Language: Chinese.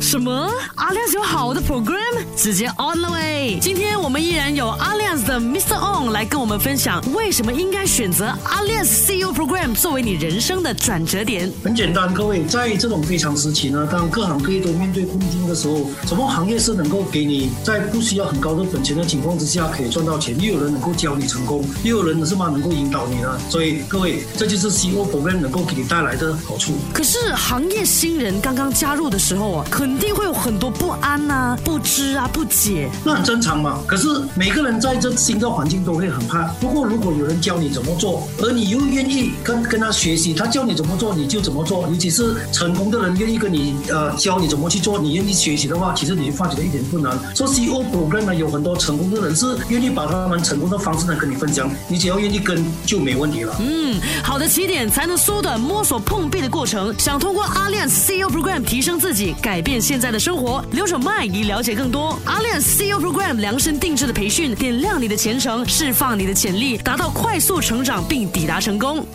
什么？阿亮有好的 program，直接 on the way！今天我们依然有阿亮的 Mr. On 来跟我们分享，为什么应该选择阿亮 CEO program 作为你人生的转折点。很简单，各位，在这种非常时期呢，当各行各业都面对困境的时候，什么行业是能够给你在不需要很高的本钱的情况之下可以赚到钱？又有人能够教你成功，又有人是吗能够引导你呢？所以各位，这就是 CEO program 能够给你带来的好处。可是行业新人刚刚加入的时候啊，肯定会有很多不安啊、不知啊、不解。那很正常嘛。可是每个人在这新的环境都会很怕。不过如果有人教你怎么做，而你又愿意跟跟他学习，他教你怎么做你就怎么做。尤其是成功的人愿意跟你呃教你怎么去做，你愿意学习的话，其实你就发觉到一点不难。做 CEO program 呢，有很多成功的人是愿意把他们成功的方式呢跟你分享，你只要愿意跟就没问题了。嗯，好的起点才能缩短摸索碰壁的过程。想通过阿亮 CEO Program 提升自己，改变现在的生活，留守麦以了解更多。阿亮 CEO Program 量身定制的培训，点亮让你的前程，释放你的潜力，达到快速成长并抵达成功。